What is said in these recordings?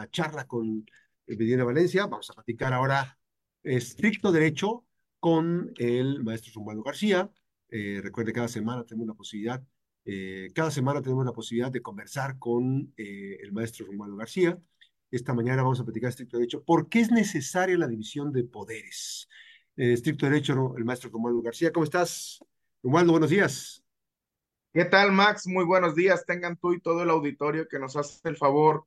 la charla con Medina Valencia. Vamos a platicar ahora estricto derecho con el maestro Romualdo García. Eh, recuerde, cada semana tenemos la posibilidad, eh, cada semana tenemos la posibilidad de conversar con eh, el maestro Romualdo García. Esta mañana vamos a platicar estricto derecho. ¿Por qué es necesaria la división de poderes? Eh, estricto derecho, el maestro Romualdo García. ¿Cómo estás? Romualdo, buenos días. ¿Qué tal, Max? Muy buenos días. Tengan tú y todo el auditorio que nos hace el favor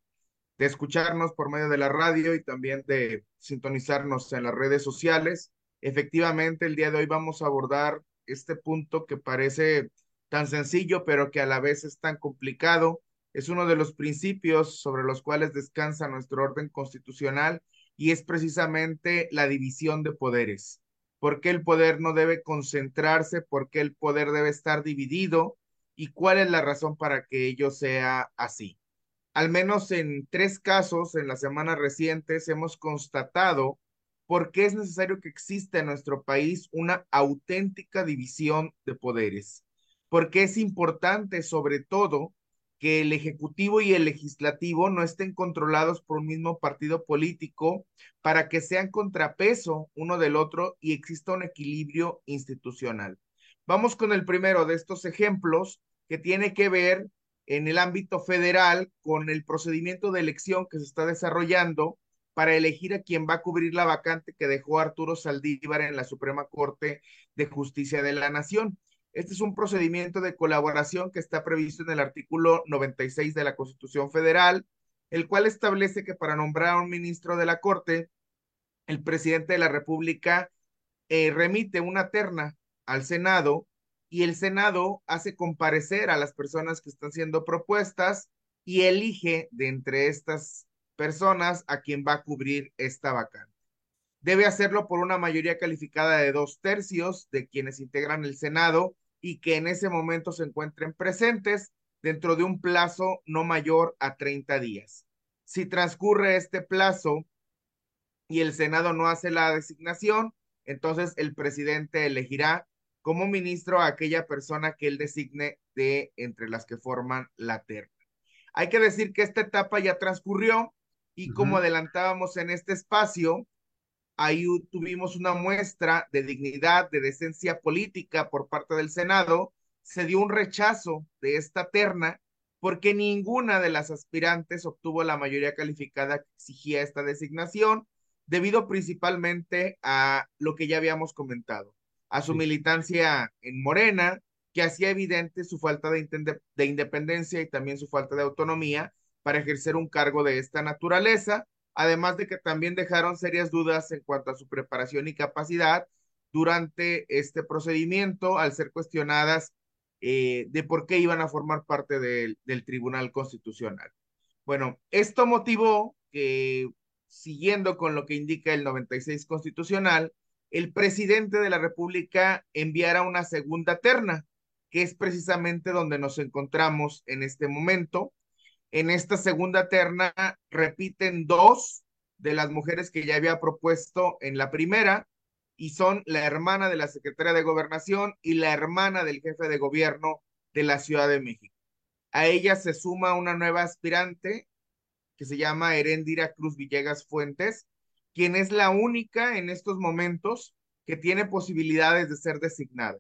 de escucharnos por medio de la radio y también de sintonizarnos en las redes sociales. Efectivamente, el día de hoy vamos a abordar este punto que parece tan sencillo, pero que a la vez es tan complicado. Es uno de los principios sobre los cuales descansa nuestro orden constitucional y es precisamente la división de poderes. ¿Por qué el poder no debe concentrarse? ¿Por qué el poder debe estar dividido? y cuál es la razón para que ello sea así. Al menos en tres casos en las semanas recientes hemos constatado por qué es necesario que exista en nuestro país una auténtica división de poderes. Porque es importante, sobre todo, que el Ejecutivo y el Legislativo no estén controlados por un mismo partido político para que sean contrapeso uno del otro y exista un equilibrio institucional. Vamos con el primero de estos ejemplos que tiene que ver en el ámbito federal con el procedimiento de elección que se está desarrollando para elegir a quien va a cubrir la vacante que dejó Arturo Saldívar en la Suprema Corte de Justicia de la Nación. Este es un procedimiento de colaboración que está previsto en el artículo 96 de la Constitución Federal, el cual establece que para nombrar a un ministro de la Corte, el presidente de la República eh, remite una terna al Senado y el Senado hace comparecer a las personas que están siendo propuestas y elige de entre estas personas a quien va a cubrir esta vacante. Debe hacerlo por una mayoría calificada de dos tercios de quienes integran el Senado y que en ese momento se encuentren presentes dentro de un plazo no mayor a 30 días. Si transcurre este plazo y el Senado no hace la designación, entonces el presidente elegirá como ministro a aquella persona que él designe de entre las que forman la terna. Hay que decir que esta etapa ya transcurrió y como adelantábamos en este espacio, ahí tuvimos una muestra de dignidad, de decencia política por parte del Senado, se dio un rechazo de esta terna porque ninguna de las aspirantes obtuvo la mayoría calificada que exigía esta designación, debido principalmente a lo que ya habíamos comentado a su militancia en Morena, que hacía evidente su falta de, de independencia y también su falta de autonomía para ejercer un cargo de esta naturaleza, además de que también dejaron serias dudas en cuanto a su preparación y capacidad durante este procedimiento al ser cuestionadas eh, de por qué iban a formar parte del Tribunal Constitucional. Bueno, esto motivó que, siguiendo con lo que indica el 96 constitucional, el presidente de la República enviara una segunda terna, que es precisamente donde nos encontramos en este momento. En esta segunda terna repiten dos de las mujeres que ya había propuesto en la primera, y son la hermana de la secretaria de gobernación y la hermana del jefe de gobierno de la Ciudad de México. A ella se suma una nueva aspirante que se llama Herendira Cruz Villegas Fuentes, quien es la única en estos momentos que tiene posibilidades de ser designada,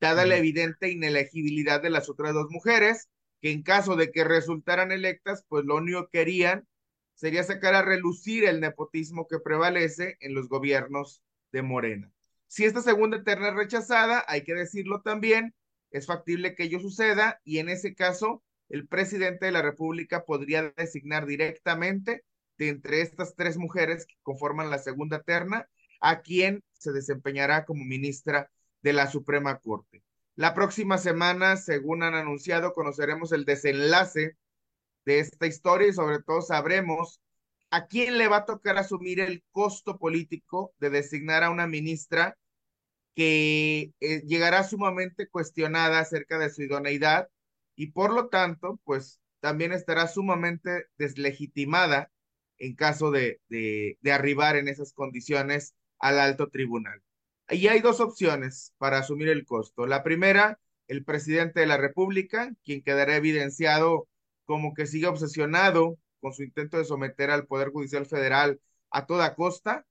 dada la evidente inelegibilidad de las otras dos mujeres, que en caso de que resultaran electas, pues lo único que querían sería sacar a relucir el nepotismo que prevalece en los gobiernos de Morena. Si esta segunda terna es rechazada, hay que decirlo también, es factible que ello suceda y en ese caso el presidente de la República podría designar directamente de entre estas tres mujeres que conforman la segunda terna a quien se desempeñará como ministra de la Suprema Corte. La próxima semana, según han anunciado, conoceremos el desenlace de esta historia y sobre todo sabremos a quién le va a tocar asumir el costo político de designar a una ministra que eh, llegará sumamente cuestionada acerca de su idoneidad y por lo tanto, pues también estará sumamente deslegitimada en caso de, de, arribar en esas condiciones al alto tribunal. Y hay dos opciones para asumir el costo. La primera, el presidente de la República, quien quedará evidenciado como que sigue obsesionado con su intento de someter al Poder Judicial Federal a toda costa,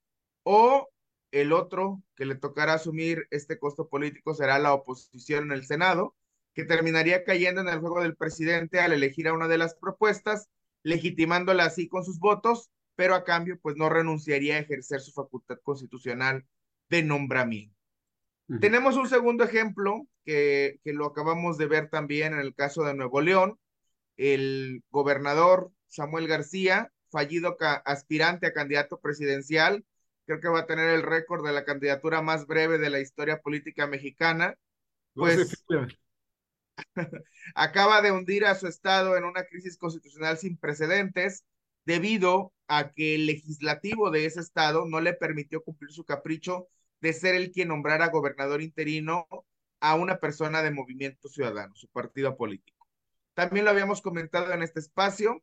o el otro que le tocará asumir este costo político será la oposición en el Senado, que terminaría cayendo en el juego del presidente al elegir a una de las propuestas, legitimándola así con sus votos, pero a cambio pues no renunciaría a ejercer su facultad constitucional de nombramiento. Tenemos un segundo ejemplo que, que lo acabamos de ver también en el caso de Nuevo León. El gobernador Samuel García, fallido aspirante a candidato presidencial, creo que va a tener el récord de la candidatura más breve de la historia política mexicana. Pues acaba de hundir a su estado en una crisis constitucional sin precedentes debido a que el legislativo de ese estado no le permitió cumplir su capricho de ser el quien nombrara gobernador interino a una persona de Movimiento Ciudadano, su partido político. También lo habíamos comentado en este espacio,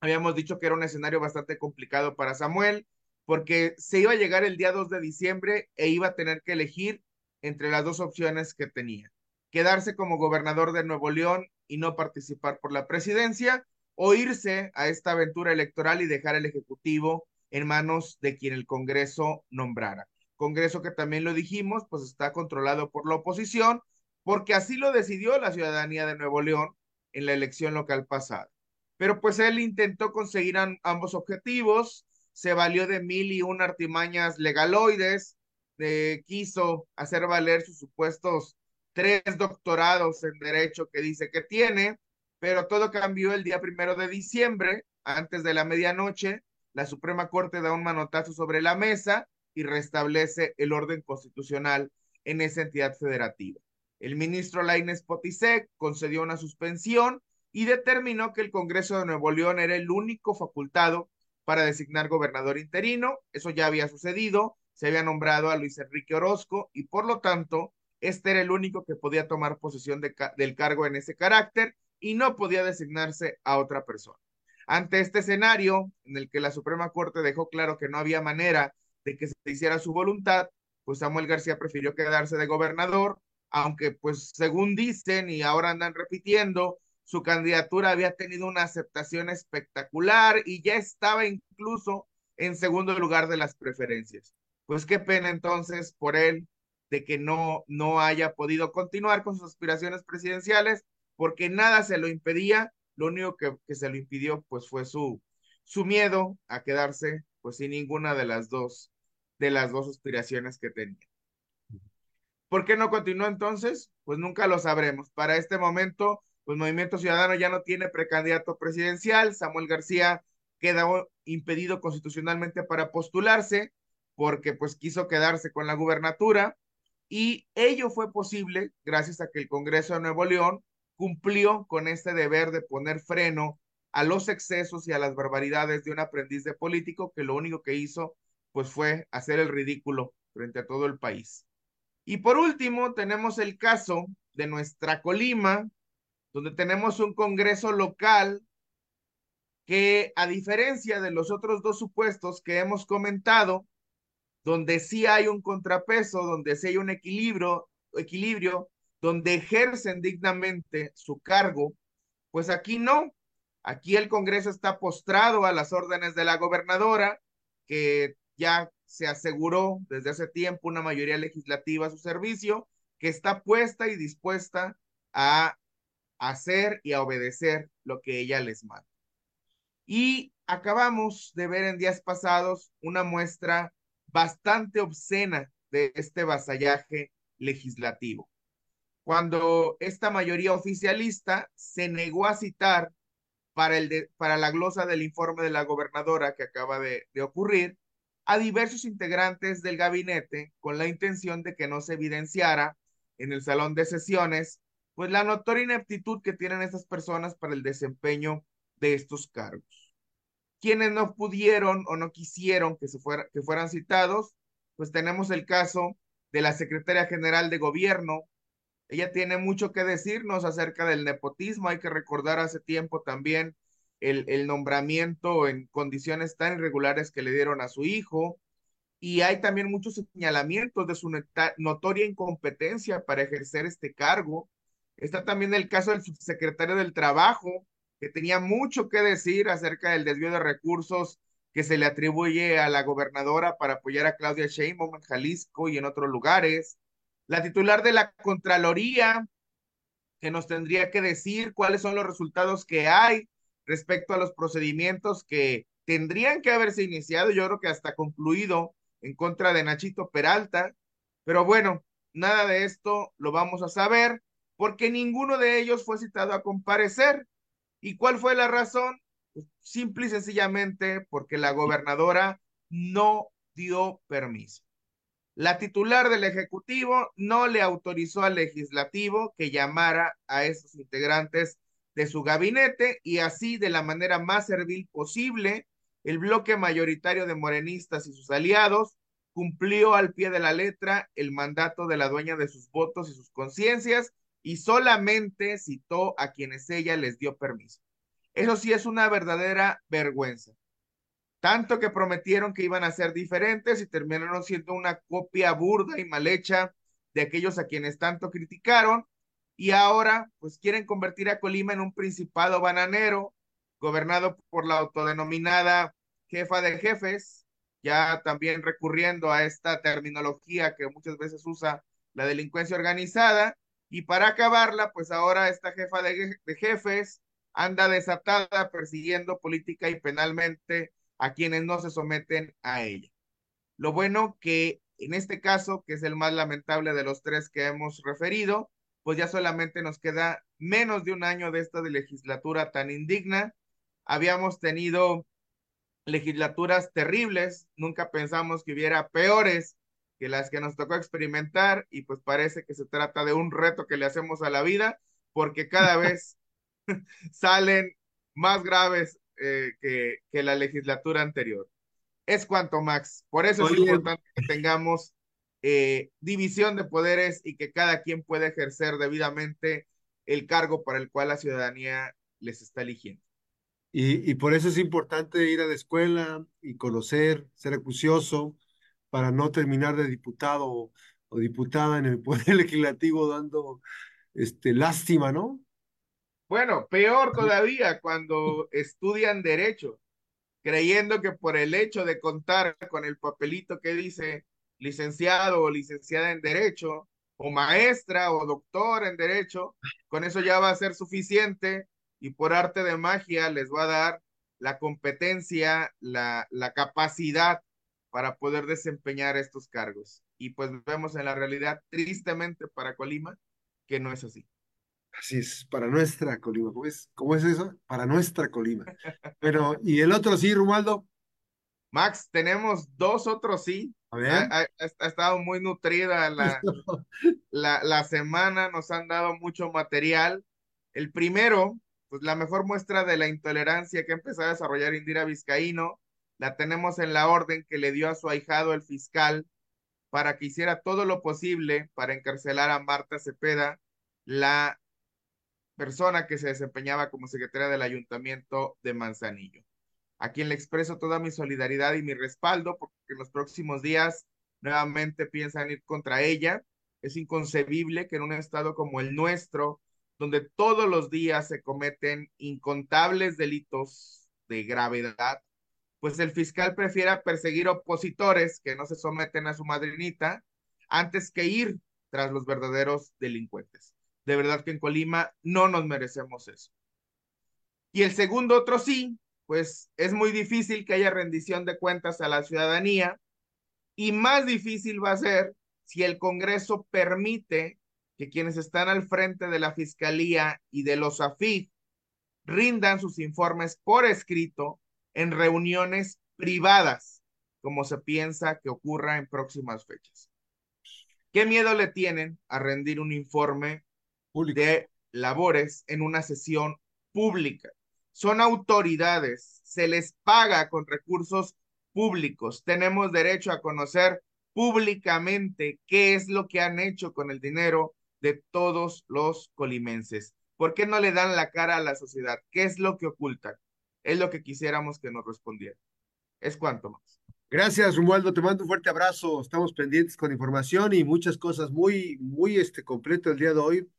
habíamos dicho que era un escenario bastante complicado para Samuel, porque se iba a llegar el día 2 de diciembre e iba a tener que elegir entre las dos opciones que tenía quedarse como gobernador de Nuevo León y no participar por la presidencia, o irse a esta aventura electoral y dejar el Ejecutivo en manos de quien el Congreso nombrara. Congreso que también lo dijimos, pues está controlado por la oposición, porque así lo decidió la ciudadanía de Nuevo León en la elección local pasada. Pero pues él intentó conseguir ambos objetivos, se valió de mil y una artimañas legaloides, quiso hacer valer sus supuestos tres doctorados en derecho que dice que tiene, pero todo cambió el día primero de diciembre, antes de la medianoche, la Suprema Corte da un manotazo sobre la mesa y restablece el orden constitucional en esa entidad federativa. El ministro Laines Potisek concedió una suspensión y determinó que el Congreso de Nuevo León era el único facultado para designar gobernador interino. Eso ya había sucedido, se había nombrado a Luis Enrique Orozco y por lo tanto este era el único que podía tomar posesión del cargo en ese carácter y no podía designarse a otra persona. Ante este escenario, en el que la Suprema Corte dejó claro que no había manera de que se hiciera su voluntad, pues Samuel García prefirió quedarse de gobernador, aunque pues según dicen y ahora andan repitiendo, su candidatura había tenido una aceptación espectacular y ya estaba incluso en segundo lugar de las preferencias. Pues qué pena entonces por él de que no, no haya podido continuar con sus aspiraciones presidenciales porque nada se lo impedía, lo único que, que se lo impidió pues fue su, su miedo a quedarse pues sin ninguna de las dos, de las dos aspiraciones que tenía. ¿Por qué no continuó entonces? Pues nunca lo sabremos. Para este momento, pues Movimiento Ciudadano ya no tiene precandidato presidencial, Samuel García queda impedido constitucionalmente para postularse porque pues quiso quedarse con la gubernatura y ello fue posible gracias a que el Congreso de Nuevo León cumplió con este deber de poner freno a los excesos y a las barbaridades de un aprendiz de político que lo único que hizo pues fue hacer el ridículo frente a todo el país. Y por último, tenemos el caso de nuestra Colima, donde tenemos un Congreso local que a diferencia de los otros dos supuestos que hemos comentado, donde sí hay un contrapeso, donde sí hay un equilibrio, equilibrio, donde ejercen dignamente su cargo, pues aquí no. Aquí el Congreso está postrado a las órdenes de la gobernadora, que ya se aseguró desde hace tiempo una mayoría legislativa a su servicio, que está puesta y dispuesta a hacer y a obedecer lo que ella les manda. Y acabamos de ver en días pasados una muestra bastante obscena de este vasallaje legislativo. Cuando esta mayoría oficialista se negó a citar para, el para la glosa del informe de la gobernadora que acaba de, de ocurrir a diversos integrantes del gabinete con la intención de que no se evidenciara en el salón de sesiones pues la notoria ineptitud que tienen estas personas para el desempeño de estos cargos quienes no pudieron o no quisieron que, se que fueran citados, pues tenemos el caso de la secretaria general de gobierno. Ella tiene mucho que decirnos acerca del nepotismo. Hay que recordar hace tiempo también el, el nombramiento en condiciones tan irregulares que le dieron a su hijo. Y hay también muchos señalamientos de su notoria incompetencia para ejercer este cargo. Está también el caso del subsecretario del Trabajo, que tenía mucho que decir acerca del desvío de recursos que se le atribuye a la gobernadora para apoyar a Claudia Sheinbaum en Jalisco y en otros lugares. La titular de la Contraloría, que nos tendría que decir cuáles son los resultados que hay respecto a los procedimientos que tendrían que haberse iniciado, yo creo que hasta concluido en contra de Nachito Peralta. Pero bueno, nada de esto lo vamos a saber porque ninguno de ellos fue citado a comparecer. ¿Y cuál fue la razón? Pues, simple y sencillamente porque la gobernadora no dio permiso. La titular del Ejecutivo no le autorizó al legislativo que llamara a esos integrantes de su gabinete y así de la manera más servil posible, el bloque mayoritario de morenistas y sus aliados cumplió al pie de la letra el mandato de la dueña de sus votos y sus conciencias y solamente citó a quienes ella les dio permiso. Eso sí es una verdadera vergüenza. Tanto que prometieron que iban a ser diferentes y terminaron siendo una copia burda y mal hecha de aquellos a quienes tanto criticaron y ahora pues quieren convertir a Colima en un principado bananero gobernado por la autodenominada jefa de jefes, ya también recurriendo a esta terminología que muchas veces usa la delincuencia organizada y para acabarla, pues ahora esta jefa de, jefes anda desatada persiguiendo política y penalmente a quienes no se someten a ella. Lo bueno que en este caso, que es el más lamentable de los tres que hemos referido, pues ya solamente nos queda menos de un año de esta legislatura tan indigna. Habíamos tenido legislaturas terribles, nunca pensamos que hubiera peores que las que nos tocó experimentar y pues parece que se trata de un reto que le hacemos a la vida porque cada vez salen más graves eh, que, que, la legislatura anterior. Es cuanto, Max. Por eso es importante que tengamos eh, división de poderes y que cada quien pueda ejercer debidamente el cargo para el cual la ciudadanía les está eligiendo. Y, y por eso es importante ir a la escuela y conocer, ser acucioso, para no terminar de diputado o, diputada en el Poder Legislativo dando este, lástima, ¿no? Bueno, peor todavía cuando estudian derecho, creyendo que por el hecho de contar con el papelito que dice licenciado o licenciada en derecho, o maestra o doctor en derecho, con eso ya va a ser suficiente y por arte de magia les va a dar la competencia, la, la capacidad para poder desempeñar estos cargos. Y pues vemos en la realidad, tristemente para Colima, que no es así. Así es, para nuestra Colima. ¿Cómo es, ¿Cómo es eso? Para nuestra Colima. Pero, ¿y el otro sí, Rumaldo? Max, tenemos dos otros sí. A ver. Ha, estado muy nutrida la, la, la semana, nos han dado mucho material. El primero, pues la mejor muestra de la intolerancia que ha empezado a desarrollar Indira Vizcaíno la tenemos en la orden que le dio a su ahijado el fiscal para que hiciera todo lo posible para encarcelar a Marta Cepeda, la persona que se desempeñaba como secretaria del ayuntamiento de Manzanillo, a quien le expreso toda mi solidaridad y mi respaldo porque en los próximos días nuevamente piensan ir contra ella. Es inconcebible que en un estado como el nuestro, donde todos los días se cometen incontables delitos de gravedad, pues el fiscal prefiera perseguir opositores que no se someten a su madrinita antes que ir tras los verdaderos delincuentes. De verdad que en Colima no nos merecemos eso. Y el segundo otro sí, pues es muy difícil que haya rendición de cuentas a la ciudadanía y más difícil va a ser si el Congreso permite que quienes están al frente de la Fiscalía y de los AFIF rindan sus informes por escrito en reuniones privadas, como se piensa que ocurra en próximas fechas. ¿Qué miedo le tienen a rendir un informe de labores en una sesión pública? Son autoridades, se les paga con recursos públicos, tenemos derecho a conocer públicamente qué es lo que han hecho con el dinero de todos los colimenses. ¿Por qué no le dan la cara a la sociedad? ¿Qué es lo que ocultan? Es lo que quisiéramos que nos respondiera. Es cuanto más. Gracias, Romualdo. Te mando un fuerte abrazo. Estamos pendientes con información y muchas cosas muy, muy este, completo el día de hoy,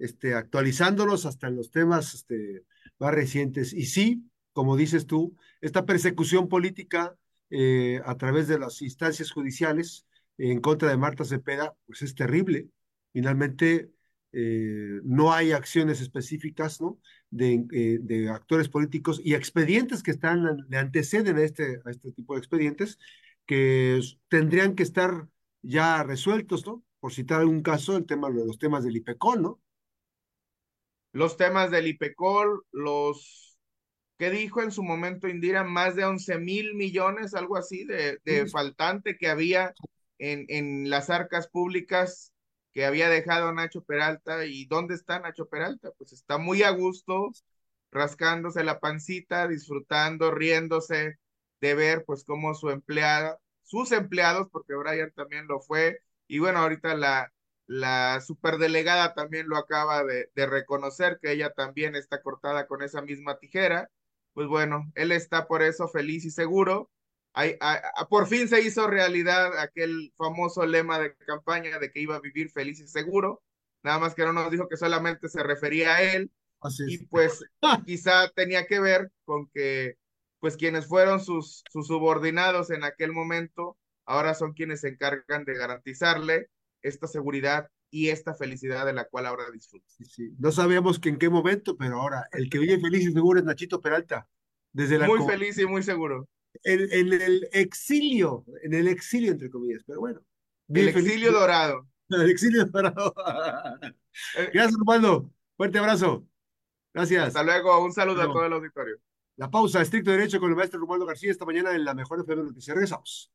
este, actualizándolos hasta en los temas este, más recientes. Y sí, como dices tú, esta persecución política eh, a través de las instancias judiciales en contra de Marta Cepeda, pues es terrible. Finalmente, eh, no hay acciones específicas ¿no? de, eh, de, actores políticos y expedientes que están, le anteceden a este, a este tipo de expedientes que tendrían que estar ya resueltos, ¿no? Por citar algún caso, el tema, los temas del IPECOL, ¿no? Los temas del IPECOL, los que dijo en su momento Indira, más de 11 mil millones, algo así, de, de faltante que había en, en las arcas públicas que había dejado Nacho Peralta. ¿Y dónde está Nacho Peralta? Pues está muy a gusto, rascándose la pancita, disfrutando, riéndose de ver pues cómo su empleada, sus empleados, porque Brian también lo fue, y bueno, ahorita la, la superdelegada también lo acaba de reconocer, que ella también está cortada con esa misma tijera. Pues bueno, él está por eso feliz y seguro. Hay, por fin se hizo realidad aquel famoso lema de campaña de que iba a vivir feliz y seguro. Nada más que no nos dijo que solamente se refería a él. Así y pues quizá tenía que ver con que pues quienes fueron sus, sus subordinados en aquel momento, ahora son quienes se encargan de garantizarle esta seguridad y esta felicidad de la cual ahora disfruta. Sí, sí. No sabíamos que en qué momento, pero ahora el que vive feliz y seguro es Nachito Peralta. Desde la muy feliz y muy seguro. En, en, el exilio, en el exilio entre comillas, pero bueno. El exilio dorado. El exilio dorado. Gracias, Armando. Fuerte abrazo. Gracias. Hasta luego. Un saludo a todo el auditorio. La pausa, estricto derecho con el maestro Romualdo García esta mañana en la mejor FM Noticias. Regresamos.